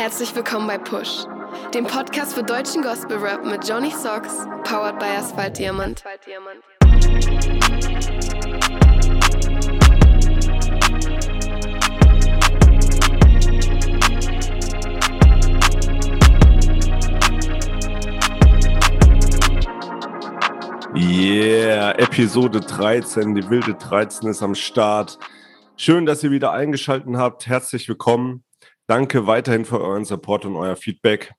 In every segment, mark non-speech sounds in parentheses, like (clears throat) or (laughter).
Herzlich willkommen bei Push, dem Podcast für deutschen Gospel Rap mit Johnny Socks, powered by Asphalt Diamant. Yeah, Episode 13, die wilde 13 ist am Start. Schön, dass ihr wieder eingeschaltet habt. Herzlich willkommen. Danke weiterhin für euren Support und euer Feedback.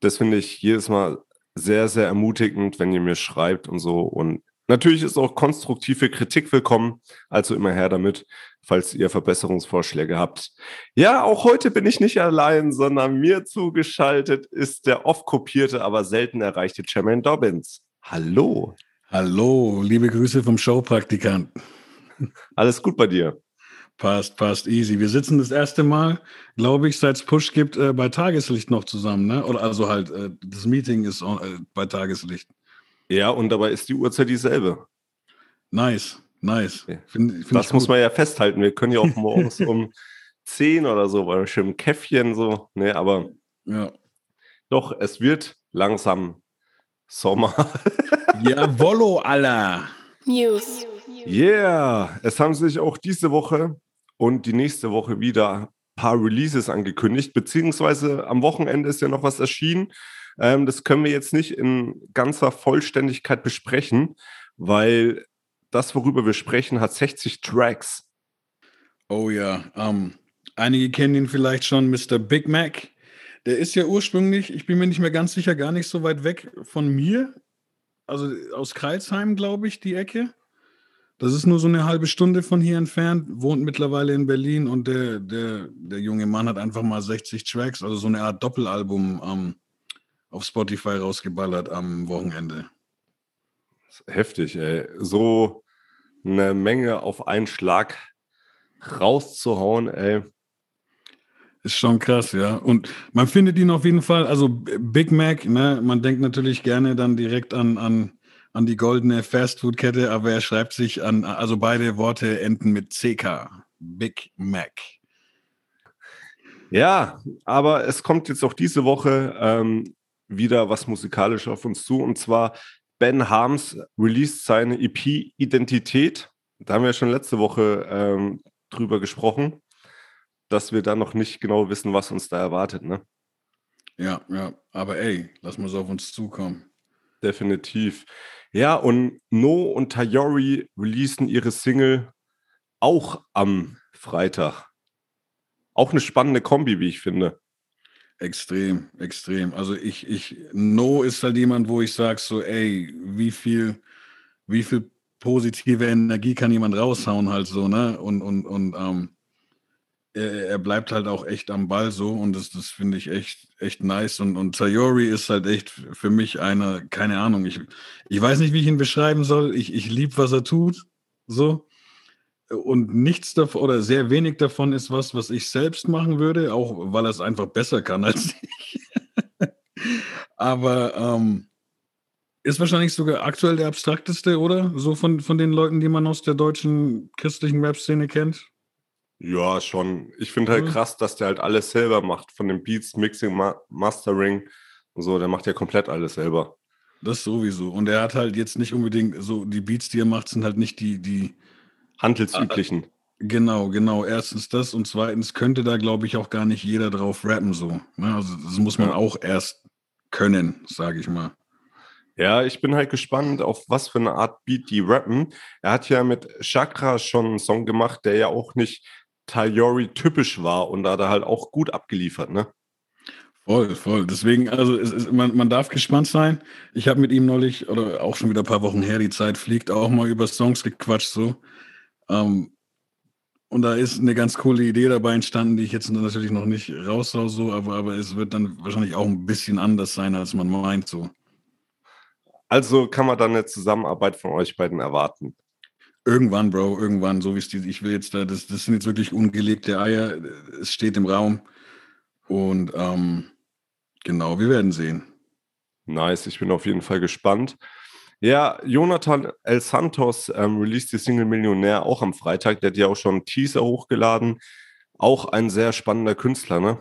Das finde ich jedes Mal sehr, sehr ermutigend, wenn ihr mir schreibt und so. Und natürlich ist auch konstruktive Kritik willkommen. Also immer her damit, falls ihr Verbesserungsvorschläge habt. Ja, auch heute bin ich nicht allein, sondern mir zugeschaltet ist der oft kopierte, aber selten erreichte Jermaine Dobbins. Hallo. Hallo, liebe Grüße vom Showpraktikanten. Alles gut bei dir? Passt, passt, easy. Wir sitzen das erste Mal, glaube ich, seit es Push gibt, äh, bei Tageslicht noch zusammen, ne? Oder also halt, äh, das Meeting ist äh, bei Tageslicht. Ja, und dabei ist die Uhrzeit dieselbe. Nice, nice. Ja. Find, find das muss man ja festhalten. Wir können ja auch morgens um (laughs) 10 oder so bei einem schönen Käffchen so, ne, aber ja. doch, es wird langsam Sommer. (laughs) Jawollo, aller. News. Yeah, es haben sich auch diese Woche und die nächste Woche wieder ein paar Releases angekündigt, beziehungsweise am Wochenende ist ja noch was erschienen. Ähm, das können wir jetzt nicht in ganzer Vollständigkeit besprechen, weil das, worüber wir sprechen, hat 60 Tracks. Oh ja, ähm, einige kennen ihn vielleicht schon, Mr. Big Mac. Der ist ja ursprünglich, ich bin mir nicht mehr ganz sicher, gar nicht so weit weg von mir. Also aus Kreilsheim, glaube ich, die Ecke. Das ist nur so eine halbe Stunde von hier entfernt, wohnt mittlerweile in Berlin und der, der, der junge Mann hat einfach mal 60 Tracks, also so eine Art Doppelalbum ähm, auf Spotify rausgeballert am Wochenende. Heftig, ey. So eine Menge auf einen Schlag rauszuhauen, ey. Ist schon krass, ja. Und man findet ihn auf jeden Fall, also Big Mac, ne, man denkt natürlich gerne dann direkt an, an an die goldene Fastfood-Kette, aber er schreibt sich an, also beide Worte enden mit CK. Big Mac. Ja, aber es kommt jetzt auch diese Woche ähm, wieder was musikalisch auf uns zu und zwar Ben Harms released seine EP Identität. Da haben wir ja schon letzte Woche ähm, drüber gesprochen, dass wir da noch nicht genau wissen, was uns da erwartet, ne? Ja, ja, aber ey, lass mal so auf uns zukommen. Definitiv. Ja, und No und Tayori releasen ihre Single auch am Freitag. Auch eine spannende Kombi, wie ich finde. Extrem, extrem. Also ich, ich, No ist halt jemand, wo ich sage so, ey, wie viel, wie viel positive Energie kann jemand raushauen halt so, ne? Und, und, und ähm, er, bleibt halt auch echt am Ball so und das, das finde ich echt, echt nice. Und, und Sayori ist halt echt für mich einer, keine Ahnung, ich, ich weiß nicht, wie ich ihn beschreiben soll. Ich, ich liebe, was er tut. So. Und nichts davon oder sehr wenig davon ist was, was ich selbst machen würde, auch weil er es einfach besser kann als (laughs) ich. Aber ähm, ist wahrscheinlich sogar aktuell der abstrakteste, oder? So von, von den Leuten, die man aus der deutschen christlichen Rap-Szene kennt. Ja, schon. Ich finde halt mhm. krass, dass der halt alles selber macht. Von den Beats, Mixing, Ma Mastering und so. Der macht ja komplett alles selber. Das sowieso. Und er hat halt jetzt nicht unbedingt so, die Beats, die er macht, sind halt nicht die, die handelsüblichen. Äh, genau, genau. Erstens das und zweitens könnte da, glaube ich, auch gar nicht jeder drauf rappen so. Ne? Also das muss man ja. auch erst können, sage ich mal. Ja, ich bin halt gespannt, auf was für eine Art Beat die rappen. Er hat ja mit Chakra schon einen Song gemacht, der ja auch nicht Tayori typisch war und da hat er halt auch gut abgeliefert, ne? Voll, voll. Deswegen, also ist, man, man darf gespannt sein. Ich habe mit ihm neulich, oder auch schon wieder ein paar Wochen her, die Zeit fliegt, auch mal über Songs gequatscht so. Ähm, und da ist eine ganz coole Idee dabei entstanden, die ich jetzt natürlich noch nicht raushau, so, aber, aber es wird dann wahrscheinlich auch ein bisschen anders sein, als man meint, so. Also kann man dann eine Zusammenarbeit von euch beiden erwarten. Irgendwann, Bro, irgendwann, so wie es die, ich will jetzt da, das, das sind jetzt wirklich ungelegte Eier, es steht im Raum und ähm, genau, wir werden sehen. Nice, ich bin auf jeden Fall gespannt. Ja, Jonathan El Santos ähm, released die Single Millionär auch am Freitag. Der hat ja auch schon einen Teaser hochgeladen. Auch ein sehr spannender Künstler, ne?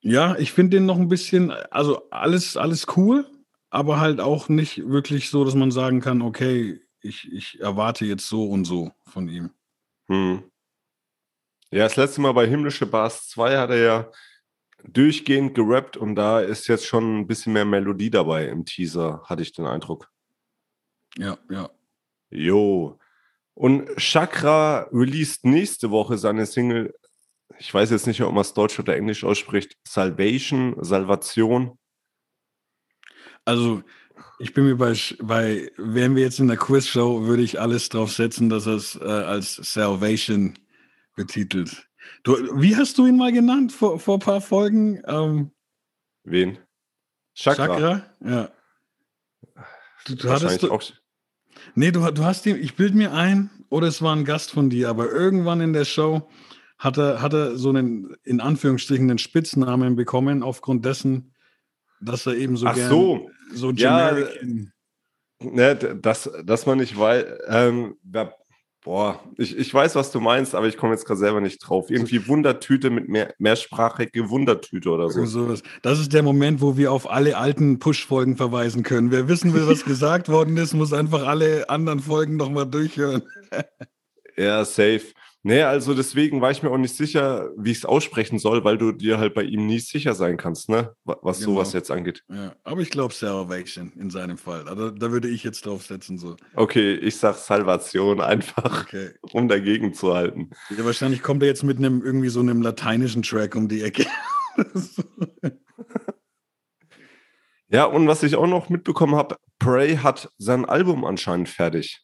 Ja, ich finde den noch ein bisschen, also alles, alles cool, aber halt auch nicht wirklich so, dass man sagen kann, okay, ich, ich erwarte jetzt so und so von ihm. Hm. Ja, das letzte Mal bei Himmlische Bars 2 hat er ja durchgehend gerappt und da ist jetzt schon ein bisschen mehr Melodie dabei im Teaser, hatte ich den Eindruck. Ja, ja. Jo. Und Chakra released nächste Woche seine Single, ich weiß jetzt nicht, ob man es Deutsch oder Englisch ausspricht, Salvation, Salvation. Also, ich bin mir bei, bei wären wir jetzt in der Quizshow, würde ich alles drauf setzen, dass er es äh, als Salvation betitelt. Du, wie hast du ihn mal genannt vor, vor ein paar Folgen? Ähm, Wen? Chakra. Chakra? Ja. Du, du hattest du, auch. Nee, du, du hast ihn, ich bild mir ein, oder es war ein Gast von dir, aber irgendwann in der Show hat er, hat er so einen, in Anführungsstrichen, einen Spitznamen bekommen, aufgrund dessen, dass er eben so Ach gern, so, so generic ja, ne, dass, dass man nicht weiß, ähm, boah, ich, ich weiß, was du meinst, aber ich komme jetzt gerade selber nicht drauf. Irgendwie Wundertüte mit mehr, mehrsprachige Wundertüte oder so. Das ist der Moment, wo wir auf alle alten Push-Folgen verweisen können. Wer wissen will, was (laughs) gesagt worden ist, muss einfach alle anderen Folgen nochmal durchhören. ja, safe. Nee, also deswegen war ich mir auch nicht sicher, wie ich es aussprechen soll, weil du dir halt bei ihm nie sicher sein kannst, ne? Was genau. sowas jetzt angeht. Ja, aber ich glaube Salvation in seinem Fall. Also da würde ich jetzt drauf setzen. So. Okay, ich sag Salvation einfach, okay. um dagegen zu halten. Ja, wahrscheinlich kommt er jetzt mit einem irgendwie so einem lateinischen Track um die Ecke. (laughs) ja, und was ich auch noch mitbekommen habe, Prey hat sein Album anscheinend fertig.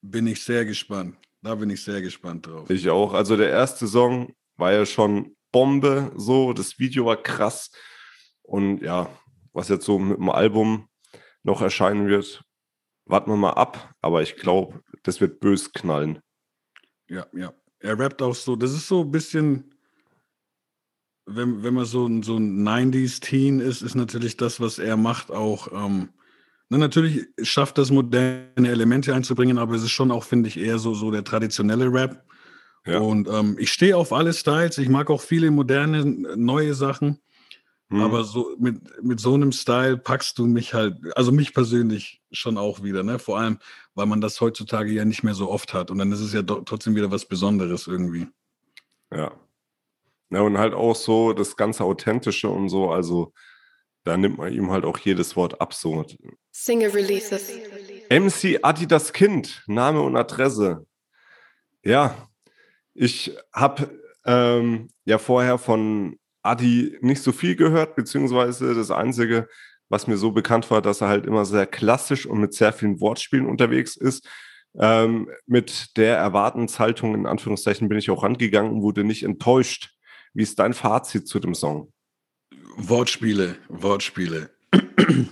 Bin ich sehr gespannt. Da bin ich sehr gespannt drauf. Ich auch. Also der erste Song war ja schon Bombe, so. Das Video war krass. Und ja, was jetzt so mit dem Album noch erscheinen wird, warten wir mal ab. Aber ich glaube, das wird bös knallen. Ja, ja. Er rappt auch so. Das ist so ein bisschen, wenn, wenn man so, so ein 90s-Teen ist, ist natürlich das, was er macht, auch. Ähm, natürlich schafft das moderne Elemente einzubringen, aber es ist schon auch, finde ich, eher so, so der traditionelle Rap. Ja. Und ähm, ich stehe auf alle Styles. Ich mag auch viele moderne, neue Sachen. Hm. Aber so mit, mit so einem Style packst du mich halt, also mich persönlich schon auch wieder, ne? Vor allem, weil man das heutzutage ja nicht mehr so oft hat. Und dann ist es ja trotzdem wieder was Besonderes irgendwie. Ja. Ja, und halt auch so das ganze Authentische und so, also da nimmt man ihm halt auch jedes Wort ab. So. Single Releases. MC Adidas Kind, Name und Adresse. Ja, ich habe ähm, ja vorher von Adi nicht so viel gehört, beziehungsweise das Einzige, was mir so bekannt war, dass er halt immer sehr klassisch und mit sehr vielen Wortspielen unterwegs ist. Ähm, mit der Erwartenshaltung, in Anführungszeichen, bin ich auch rangegangen und wurde nicht enttäuscht. Wie ist dein Fazit zu dem Song? Wortspiele, Wortspiele. (clears throat)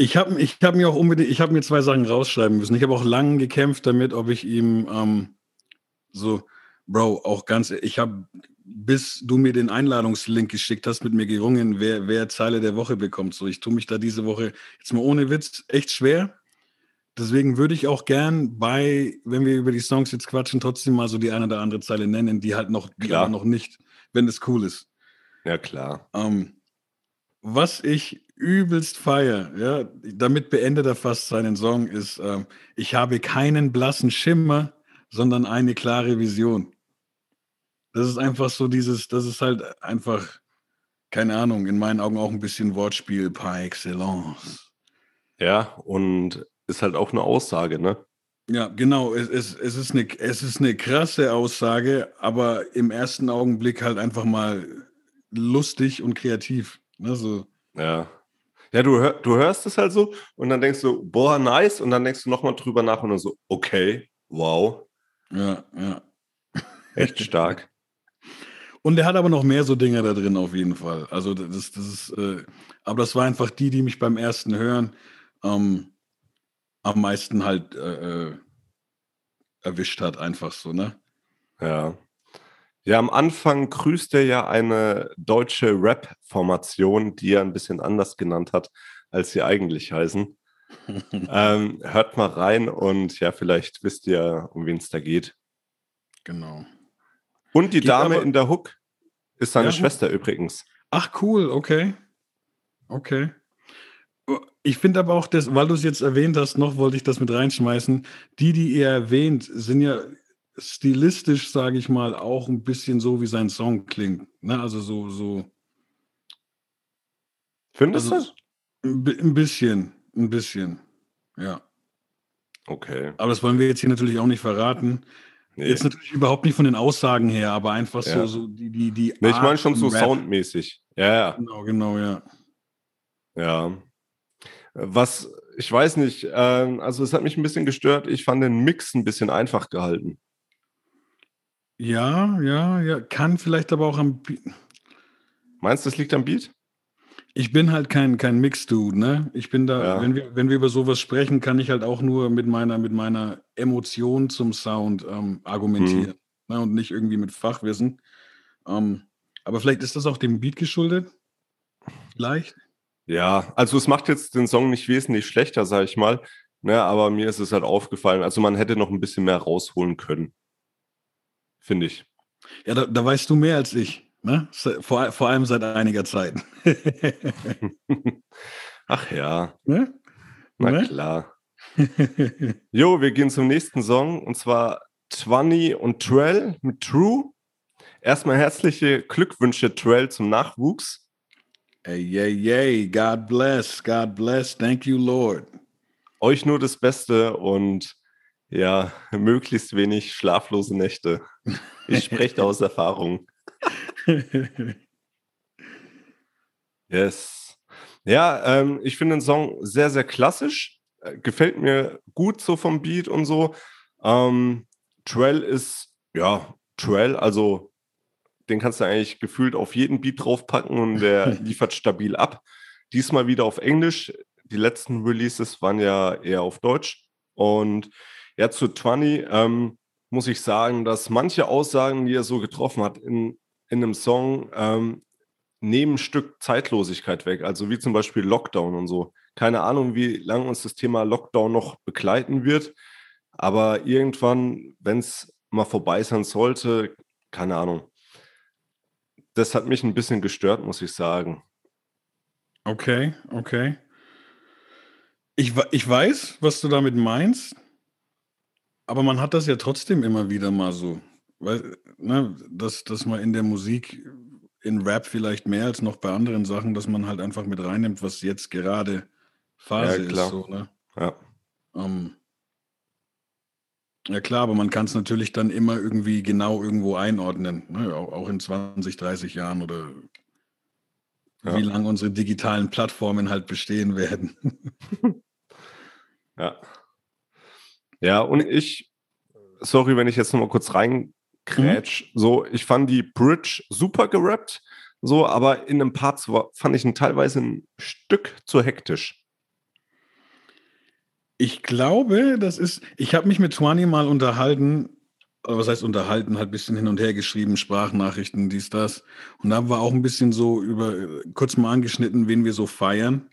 Ich habe ich hab mir auch unbedingt, ich habe mir zwei Sachen rausschreiben müssen. Ich habe auch lange gekämpft damit, ob ich ihm ähm, so, Bro, auch ganz, ich habe, bis du mir den Einladungslink geschickt hast, mit mir gerungen, wer, wer Zeile der Woche bekommt. So, ich tue mich da diese Woche jetzt mal ohne Witz echt schwer. Deswegen würde ich auch gern bei, wenn wir über die Songs jetzt quatschen, trotzdem mal so die eine oder andere Zeile nennen, die halt noch, die noch nicht, wenn es cool ist. Ja, klar. Ähm, was ich übelst feier, ja, damit beendet er fast seinen Song, ist, ähm, ich habe keinen blassen Schimmer, sondern eine klare Vision. Das ist einfach so dieses, das ist halt einfach, keine Ahnung, in meinen Augen auch ein bisschen Wortspiel par excellence. Ja, und ist halt auch eine Aussage, ne? Ja, genau. Es, es, es, ist eine, es ist eine krasse Aussage, aber im ersten Augenblick halt einfach mal lustig und kreativ. Ne, so. Ja. Ja, du, hör, du hörst es halt so und dann denkst du, boah, nice, und dann denkst du nochmal drüber nach und dann so, okay, wow. Ja, ja. Echt stark. (laughs) Und er hat aber noch mehr so Dinge da drin auf jeden Fall. Also das, das ist, äh, aber das war einfach die, die mich beim ersten Hören ähm, am meisten halt äh, äh erwischt hat, einfach so, ne? Ja. Ja, am Anfang grüßt er ja eine deutsche Rap-Formation, die er ein bisschen anders genannt hat, als sie eigentlich heißen. (laughs) ähm, hört mal rein und ja, vielleicht wisst ihr, um wen es da geht. Genau. Und die geht Dame aber, in der Hook Ist seine Ja. Schwester übrigens. Ach, cool, okay. Okay. Ich finde aber auch, das, weil du es jetzt erwähnt hast, noch wollte ich das mit reinschmeißen. Die, die ihr erwähnt, sind ja stilistisch, sage ich mal, auch ein bisschen so, wie sein Song klingt. Ne? Also so, so Findest Also- du? ein bi- ein bisschen, ein bisschen. Ja. Okay. Aber das wollen wir jetzt hier natürlich auch nicht verraten. Nee. Jetzt natürlich überhaupt nicht von den Aussagen her, aber einfach Ja. so, so die, die, die. nee, ich meine schon so Rap. soundmäßig. Ja, ja. Genau, genau, ja. Ja. Was, ich weiß nicht, ähm, also es hat mich ein bisschen gestört. Ich fand den Mix ein bisschen einfach gehalten. Ja, ja, ja. Kann vielleicht aber auch am. Bi- Meinst du, das liegt am Beat? Ich bin halt kein, kein Mix-Dude, ne? Ich bin da, Ja. wenn, wir, wenn wir über sowas sprechen, kann ich halt auch nur mit meiner, mit meiner Emotion zum Sound ähm, argumentieren. Mhm. Ne? Und nicht irgendwie mit Fachwissen. Ähm, aber vielleicht ist das auch dem Beat geschuldet. Vielleicht. Ja, also es macht jetzt den Song nicht wesentlich schlechter, sag ich mal. Ne, aber mir ist es halt aufgefallen. Also man hätte noch ein bisschen mehr rausholen können. Finde ich. Ja, da, da weißt du mehr als ich. Ne? Vor, vor allem seit einiger Zeit. (laughs) Ach ja, ne? na Ne? klar. Jo, wir gehen zum nächsten Song und zwar Twanny und Trell mit True. Erstmal herzliche Glückwünsche, Trell, zum Nachwuchs. Hey, yay, yay. God bless. God bless. Thank you, Lord. Euch nur das Beste und ja, möglichst wenig schlaflose Nächte. Ich spreche da aus (laughs) Erfahrung. Yes. Ja, ähm, ich finde den Song sehr, sehr klassisch. Äh, gefällt mir gut so vom Beat und so. Ähm, Trell ist, ja, Trell, also den kannst du eigentlich gefühlt auf jeden Beat draufpacken und der (laughs) liefert stabil ab. Diesmal wieder auf Englisch. Die letzten Releases waren ja eher auf Deutsch. Und ja, zu Twenty ähm, muss ich sagen, dass manche Aussagen, die er so getroffen hat in, in einem Song, ähm, nehmen ein Stück Zeitlosigkeit weg. Also wie zum Beispiel Lockdown und so. Keine Ahnung, wie lange uns das Thema Lockdown noch begleiten wird. Aber irgendwann, wenn es mal vorbei sein sollte, keine Ahnung. Das hat mich ein bisschen gestört, muss ich sagen. Okay, okay. Ich, ich weiß, was du damit meinst, aber man hat das ja trotzdem immer wieder mal so. Weil, ne, dass, dass man in der Musik, in Rap vielleicht mehr als noch bei anderen Sachen, dass man halt einfach mit reinnimmt, was jetzt gerade Phase Ja, klar. ist. So, ne? Ja. Ähm, ja klar, aber man kann es natürlich dann immer irgendwie genau irgendwo einordnen, ne? auch, auch in 20, 30 Jahren oder Ja. wie lange unsere digitalen Plattformen halt bestehen werden. (laughs) Ja. Ja, und ich, sorry, wenn ich jetzt nochmal kurz reinkrätsch, so, ich fand die Bridge super gerappt, so, aber in einem Part fand ich ihn teilweise ein Stück zu hektisch. Ich glaube, das ist, ich habe mich mit Twani mal unterhalten, oder was heißt unterhalten, halt ein bisschen hin und her geschrieben, Sprachnachrichten, dies, das. Und da war auch ein bisschen so über, kurz mal angeschnitten, wen wir so feiern.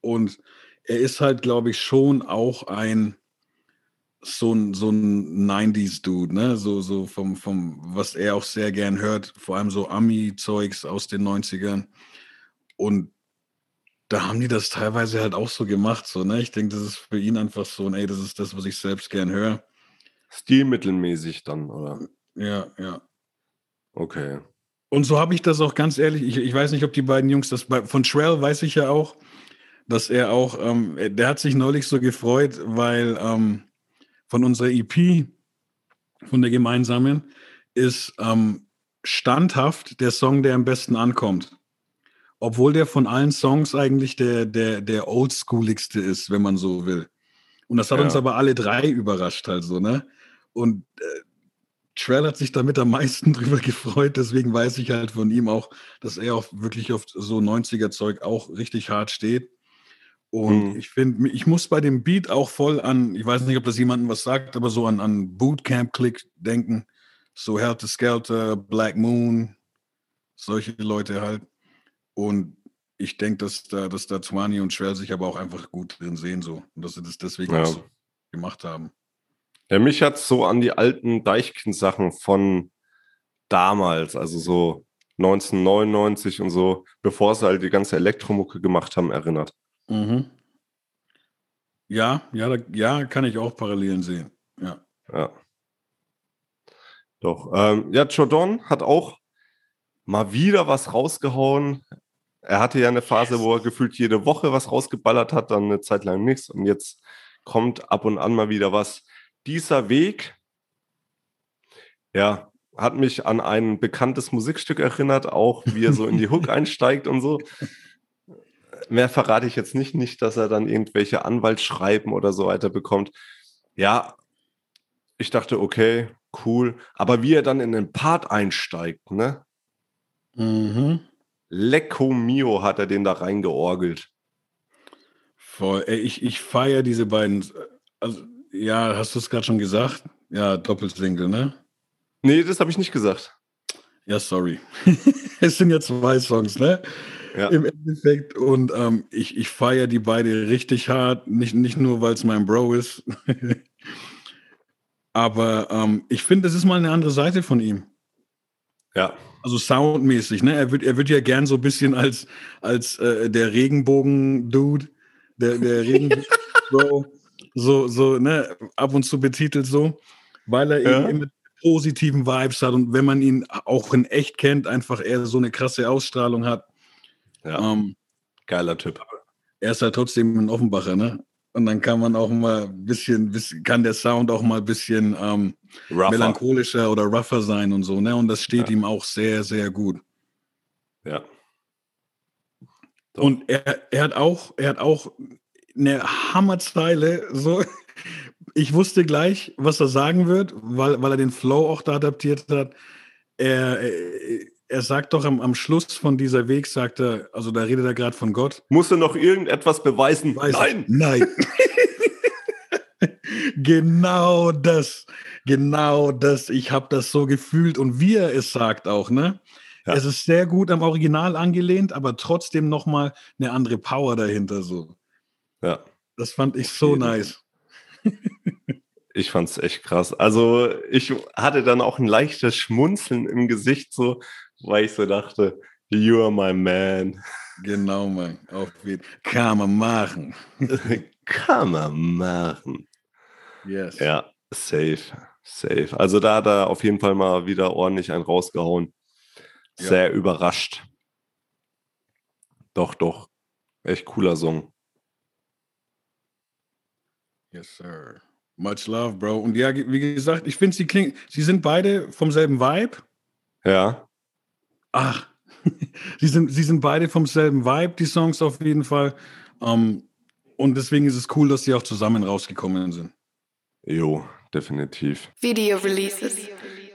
Und er ist halt, glaube ich, schon auch ein, so ein, so ein 90s-Dude, ne? So, so vom, vom, was er auch sehr gern hört, vor allem so Ami-Zeugs aus den 90ern. Und da haben die das teilweise halt auch so gemacht, so, ne? Ich denke, das ist für ihn einfach so, ey, das ist das, was ich selbst gern höre. Stilmittelmäßig dann, oder? Ja, ja. Okay. Und so habe ich das auch ganz ehrlich, ich, ich weiß nicht, ob die beiden Jungs das, bei, von Shrell weiß ich ja auch, dass er auch, ähm, der hat sich neulich so gefreut, weil ähm, von unserer EP, von der gemeinsamen, ist ähm, standhaft der Song, der am besten ankommt. Obwohl der von allen Songs eigentlich der, der, der oldschooligste ist, wenn man so will. Und das hat Ja. uns aber alle drei überrascht, halt so, ne? Und äh, Trell hat sich damit am meisten (laughs) drüber gefreut, deswegen weiß ich halt von ihm auch, dass er auch wirklich auf so 90er-Zeug auch richtig hart steht. Und Hm. ich finde, ich muss bei dem Beat auch voll an, ich weiß nicht, ob das jemandem was sagt, aber so an, an Bootcamp-Click denken. So Helter Skelter, Black Moon, solche Leute halt. Und ich denke, dass da, dass da Twani und Trell sich aber auch einfach gut drin sehen, so. Und dass sie das deswegen Ja. auch so gemacht haben. Ja, mich hat so an die alten Deichkind-Sachen von damals, also so 1999 und so, bevor sie halt die ganze Elektromucke gemacht haben, erinnert. Mhm. Ja, ja, da, ja, kann ich auch Parallelen sehen. Ja. Ja. Doch. Ähm, ja, Jordan hat auch mal wieder was rausgehauen. Er hatte ja eine Phase, wo er gefühlt jede Woche was rausgeballert hat, dann eine Zeit lang nichts und jetzt kommt ab und an mal wieder was. Dieser Weg, ja, hat mich an ein bekanntes Musikstück erinnert, auch wie er so in die Hook (laughs) einsteigt und so. Mehr verrate ich jetzt nicht, nicht, dass er dann irgendwelche Anwaltsschreiben oder so weiter bekommt. Ja, ich dachte, okay, cool. Aber wie er dann in den Part einsteigt, ne? Mhm. Lecco Mio hat er den da reingeorgelt. Voll. Ey, ich, ich feiere diese beiden. Also, ja, hast du es gerade schon gesagt? Ja, Doppelsingle, ne? Nee, das habe ich nicht gesagt. Ja, sorry. (laughs) es sind ja zwei Songs, ne? Ja. Im Endeffekt. Und ähm, ich, ich feiere die beide richtig hart. Nicht, nicht nur, weil es mein Bro ist. (laughs) Aber ähm, ich finde, das ist mal eine andere Seite von ihm. Ja. Also soundmäßig, ne? Er wird, er wird ja gern so ein bisschen als, als äh, der Regenbogen-Dude, der, der (laughs) Regenbogen-Bro, so, so, ne, ab und zu betitelt so, weil er Ja. eben positiven Vibes hat und wenn man ihn auch in echt kennt, einfach er so eine krasse Ausstrahlung hat. ja. Ähm, Geiler Typ. er ist halt trotzdem ein Offenbacher, ne? Und dann kann man auch mal ein bisschen, kann der Sound auch mal ein bisschen ähm, melancholischer oder rougher sein und so, ne? Und das steht Ja. ihm auch sehr, sehr gut. Ja. Doch. Und er, er hat auch, er hat auch eine Hammerzeile. So, ich wusste gleich, was er sagen wird, weil, weil er den Flow auch da adaptiert hat. Er, er, er sagt doch am, am Schluss von dieser Weg, sagt er, also da redet er gerade von Gott. Musst du noch irgendetwas beweisen? Weiß Nein! Nein. (laughs) genau das. Genau das. Ich habe das so gefühlt und wie er es sagt auch, ne? Ja. Es ist sehr gut am Original angelehnt, aber trotzdem nochmal eine andere Power dahinter so. Ja. Das fand ich so nice. Ich fand's echt krass. Also ich hatte dann auch ein leichtes Schmunzeln im Gesicht, so, weil ich so dachte, you are my man. Genau, Mann. Auf jeden Kann man machen. (laughs) Kann man machen. Yes. Ja, safe, safe. Also da hat er auf jeden Fall mal wieder ordentlich einen rausgehauen. Ja. Sehr überrascht. Doch, doch. Echt cooler Song. Yes, sir. Much love, Bro. Und ja, wie gesagt, ich finde, sie klingen, sie sind beide vom selben Vibe. Ja, Ach, (laughs) sie sind, sie sind beide vom selben Vibe, die Songs auf jeden Fall. Ähm, und deswegen ist es cool, dass sie auch zusammen rausgekommen sind. jo, definitiv. Video Releases.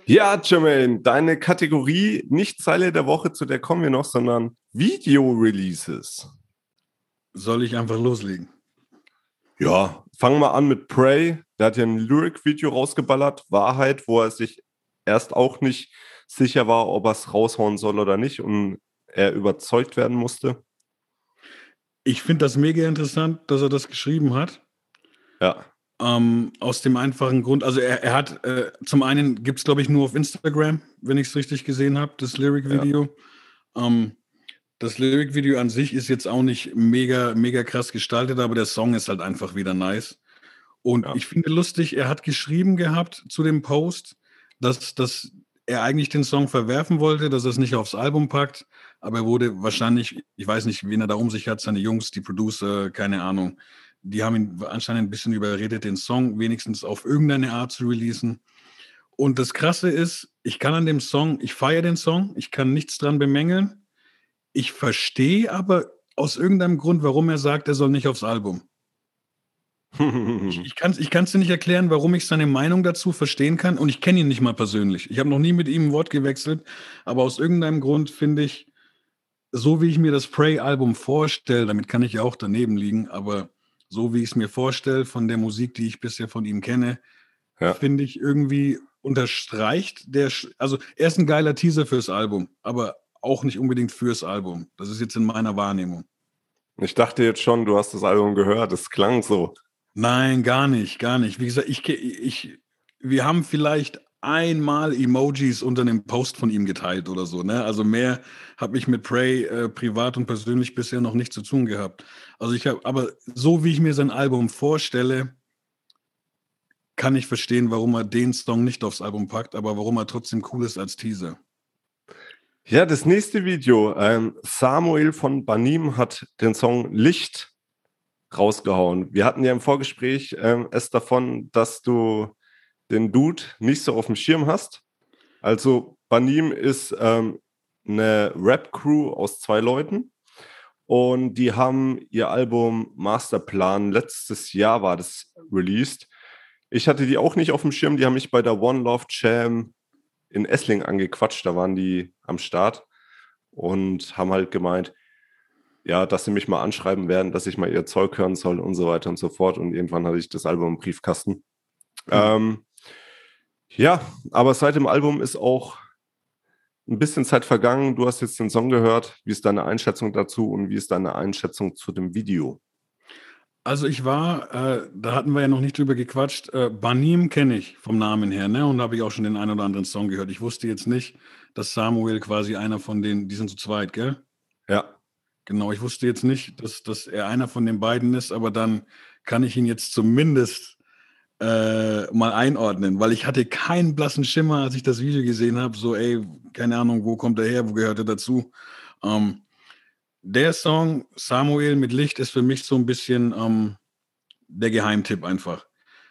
Ja, Jermaine, deine Kategorie nicht Zeile der Woche, zu der kommen wir noch, sondern Video-Releases. Soll ich einfach loslegen? Ja, fangen wir an mit Prey. Der hat ja ein Lyric-Video rausgeballert, Wahrheit, wo er sich erst auch nicht sicher war, ob er es raushauen soll oder nicht und er überzeugt werden musste. Ich finde das mega interessant, dass er das geschrieben hat. Ja, Ähm, aus dem einfachen Grund, also er, er hat, äh, zum einen gibt es, glaube ich, nur auf Instagram, wenn ich es richtig gesehen habe, das Lyric-Video. Ähm, das Lyric-Video an sich ist jetzt auch nicht mega, mega krass gestaltet, aber der Song ist halt einfach wieder nice. Und Ja. ich finde lustig, er hat geschrieben gehabt zu dem Post, dass, dass er eigentlich den Song verwerfen wollte, dass er es nicht aufs Album packt, aber er wurde wahrscheinlich, ich weiß nicht, wen er da um sich hat, seine Jungs, die Producer, keine Ahnung, die haben ihn anscheinend ein bisschen überredet, den Song wenigstens auf irgendeine Art zu releasen. Und das Krasse ist, ich kann an dem Song, ich feiere den Song, ich kann nichts dran bemängeln. Ich verstehe aber aus irgendeinem Grund, warum er sagt, er soll nicht aufs Album. Ich, ich kann es ich kann's dir nicht erklären, warum ich seine Meinung dazu verstehen kann. Und ich kenne ihn nicht mal persönlich. Ich habe noch nie mit ihm ein Wort gewechselt. Aber aus irgendeinem Grund finde ich, so wie ich mir das Prey-Album vorstelle, damit kann ich ja auch daneben liegen, aber so wie ich es mir vorstelle von der Musik, die ich bisher von ihm kenne, Ja. finde ich irgendwie unterstreicht der, also er ist ein geiler Teaser fürs Album, aber auch nicht unbedingt fürs Album. Das ist jetzt in meiner Wahrnehmung. ich dachte jetzt schon, du hast das Album gehört. Es klang so. Nein, gar nicht, gar nicht. Wie gesagt, ich, ich, wir haben vielleicht einmal Emojis unter einem Post von ihm geteilt oder so. Ne? Also mehr habe ich mit Prey äh, privat und persönlich bisher noch nicht zu tun gehabt. Also ich habe, aber so wie ich mir sein Album vorstelle, kann ich verstehen, warum er den Song nicht aufs Album packt, aber warum er trotzdem cool ist als Teaser. Ja, das nächste Video. Ähm, Samuel von Banim hat den Song Licht rausgehauen. Wir hatten ja im Vorgespräch ähm, es davon, dass du den Dude nicht so auf dem Schirm hast. Also Banim ist ähm, eine Rap-Crew aus zwei Leuten und die haben ihr Album Masterplan, letztes Jahr war das released. Ich hatte die auch nicht auf dem Schirm, die haben mich bei der One Love Jam in Essling angequatscht, da waren die am Start und haben halt gemeint, ja, dass sie mich mal anschreiben werden, dass ich mal ihr Zeug hören soll und so weiter und so fort. Und irgendwann hatte ich das Album im Briefkasten. Mhm. Ähm, ja, aber seit dem Album ist auch ein bisschen Zeit vergangen. Du hast jetzt den Song gehört. Wie ist deine Einschätzung dazu und wie ist deine Einschätzung zu dem Video? Also ich war, äh, da hatten wir ja noch nicht drüber gequatscht, äh, Banim kenne ich vom Namen her, ne? Und da habe ich auch schon den einen oder anderen Song gehört. Ich wusste jetzt nicht, dass Samuel quasi einer von denen, die sind zu zweit, gell? Ja. Genau, ich wusste jetzt nicht, dass, dass er einer von den beiden ist, aber dann kann ich ihn jetzt zumindest äh, mal einordnen, weil ich hatte keinen blassen Schimmer, als ich das Video gesehen habe. So, ey, keine Ahnung, wo kommt er her, wo gehört er dazu? Ähm, der Song Samuel mit Licht ist für mich so ein bisschen ähm, der Geheimtipp einfach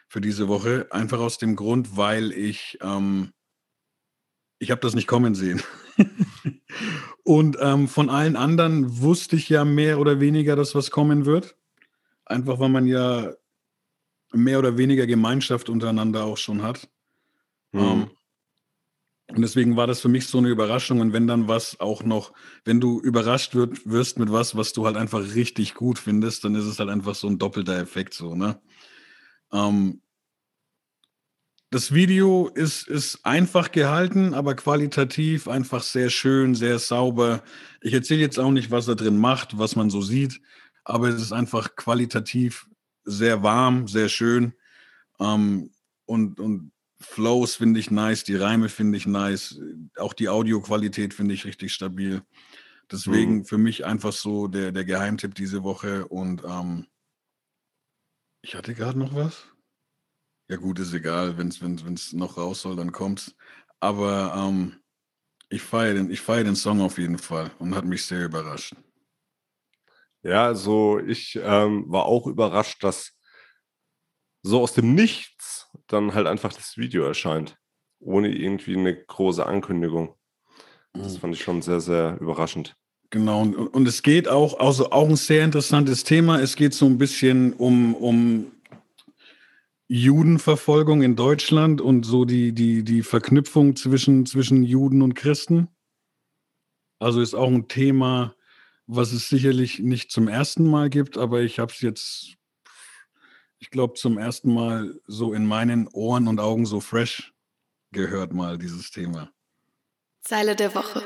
für diese Woche. Einfach aus dem Grund, weil ich ähm, ich habe das nicht kommen sehen. (laughs) Und ähm, von allen anderen wusste ich ja mehr oder weniger, dass was kommen wird. Einfach weil man ja mehr oder weniger Gemeinschaft untereinander auch schon hat. Mhm. Und deswegen war das für mich so eine Überraschung. Und wenn dann was auch noch, wenn du überrascht wird, wirst mit was, was du halt einfach richtig gut findest, dann ist es halt einfach so ein doppelter Effekt so, ne? Ähm, das Video ist, ist einfach gehalten, aber qualitativ einfach sehr schön, sehr sauber. Ich erzähle jetzt auch nicht, was er drin macht, was man so sieht, aber es ist einfach qualitativ sehr warm, sehr schön. Ähm, und, und Flows finde ich nice, die Reime finde ich nice, auch die Audioqualität finde ich richtig stabil. Deswegen mhm. für mich einfach so der, der Geheimtipp diese Woche. Und ähm, ich hatte gerade noch was. Ja, gut, ist egal. Wenn es noch raus soll, dann kommt's. Aber ähm, ich feiere den, feier den Song auf jeden Fall und hat mich sehr überrascht. Ja, also ich ähm, war auch überrascht, dass so aus dem Nichts dann halt einfach das Video erscheint, ohne irgendwie eine große Ankündigung. Das mhm. fand ich schon sehr, sehr überraschend. Genau, und, und es geht auch, also auch ein sehr interessantes Thema. Es geht so ein bisschen um, um Judenverfolgung in Deutschland und so die, die, die Verknüpfung zwischen, zwischen Juden und Christen. Also ist auch ein Thema, was es sicherlich nicht zum ersten Mal gibt, aber ich habe es jetzt, ich glaube, zum ersten Mal so in meinen Ohren und Augen so fresh gehört mal dieses Thema. Zeile der Woche.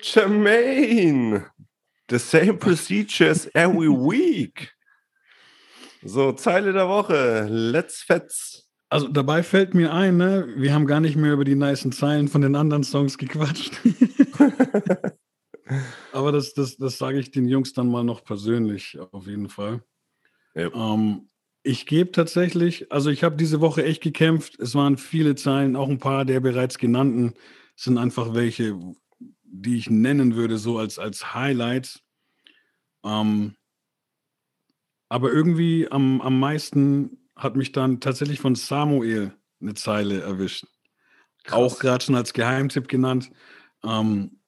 Jermaine, the same procedures every week. So, Zeile der Woche. Let's fetz. Also dabei fällt mir ein, ne, wir haben gar nicht mehr über die nicen Zeilen von den anderen Songs gequatscht. (laughs) Aber das, das, das sage ich den Jungs dann mal noch persönlich, auf jeden Fall. Ja. Ähm, ich gebe tatsächlich, also ich habe diese Woche echt gekämpft. Es waren viele Zeilen, auch ein paar der bereits genannten sind einfach welche, die ich nennen würde, so als, als Highlights. Ähm, aber irgendwie am, am meisten hat mich dann tatsächlich von Samuel eine Zeile erwischt. Krass. Auch gerade schon als Geheimtipp genannt. Ähm,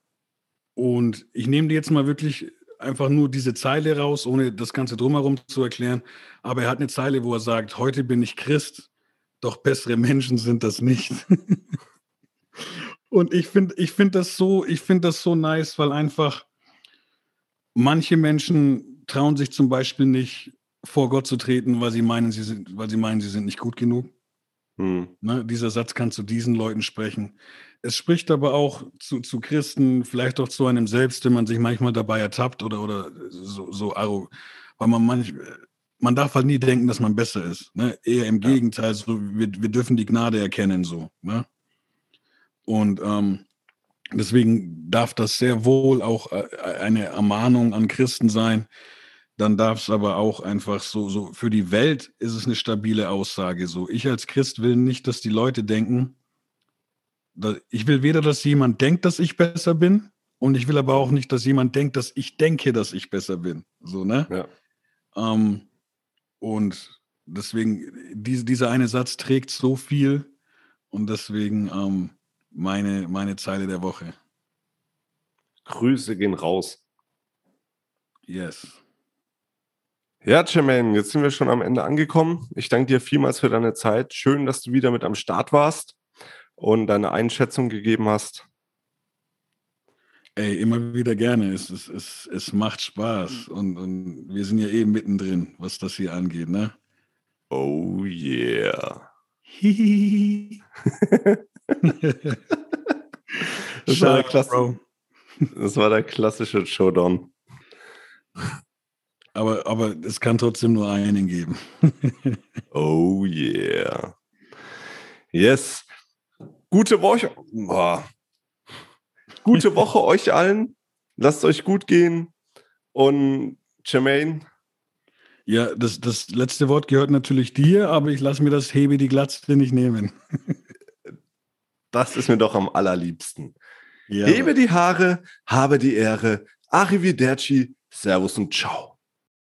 und ich nehme dir jetzt mal wirklich einfach nur diese Zeile raus, ohne das Ganze drumherum zu erklären. Aber er hat eine Zeile, wo er sagt, heute bin ich Christ, doch bessere Menschen sind das nicht. (laughs) Und ich finde ich find das, so, find das so nice, weil einfach manche Menschen trauen sich zum Beispiel nicht vor Gott zu treten, weil sie meinen, sie sind, weil sie meinen, sie sind nicht gut genug. Hm. Ne, dieser Satz kann zu diesen Leuten sprechen. Es spricht aber auch zu, zu Christen, vielleicht auch zu einem selbst, wenn man sich manchmal dabei ertappt oder, oder so, so weil man manch, man darf halt nie denken, dass man besser ist. Ne? Eher im ja. Gegenteil, so, wir, wir dürfen die Gnade erkennen, so. Ne? Und ähm, deswegen darf das sehr wohl auch äh, eine Ermahnung an Christen sein. Dann darf es aber auch einfach so, so, für die Welt ist es eine stabile Aussage. So, ich als Christ will nicht, dass die Leute denken, ich will weder, dass jemand denkt, dass ich besser bin, und ich will aber auch nicht, dass jemand denkt, dass ich denke, dass ich besser bin. So, ne? Ja. Ähm, und deswegen, diese, dieser eine Satz trägt so viel und deswegen ähm, meine, meine Zeile der Woche. Grüße gehen raus. Yes. Ja, Jermaine, jetzt sind wir schon am Ende angekommen. Ich danke dir vielmals für deine Zeit. Schön, dass du wieder mit am Start warst und deine Einschätzung gegeben hast. Ey, immer wieder gerne. Es, es, es, es macht Spaß. Und, und wir sind ja eh mittendrin, was das hier angeht, ne? Oh yeah. (laughs) das, war der Klasse, das war der klassische Showdown. Aber, aber es kann trotzdem nur einen geben. (laughs) oh yeah. Yes. Gute Woche. Boah. Gute Woche euch allen. Lasst euch gut gehen. Und Jermaine. Ja, das, das letzte Wort gehört natürlich dir, aber ich lasse mir das Hebe die Glatze nicht nehmen. (laughs) das ist mir doch am allerliebsten. Ja. Hebe die Haare, habe die Ehre. Arrivederci, Servus und Ciao.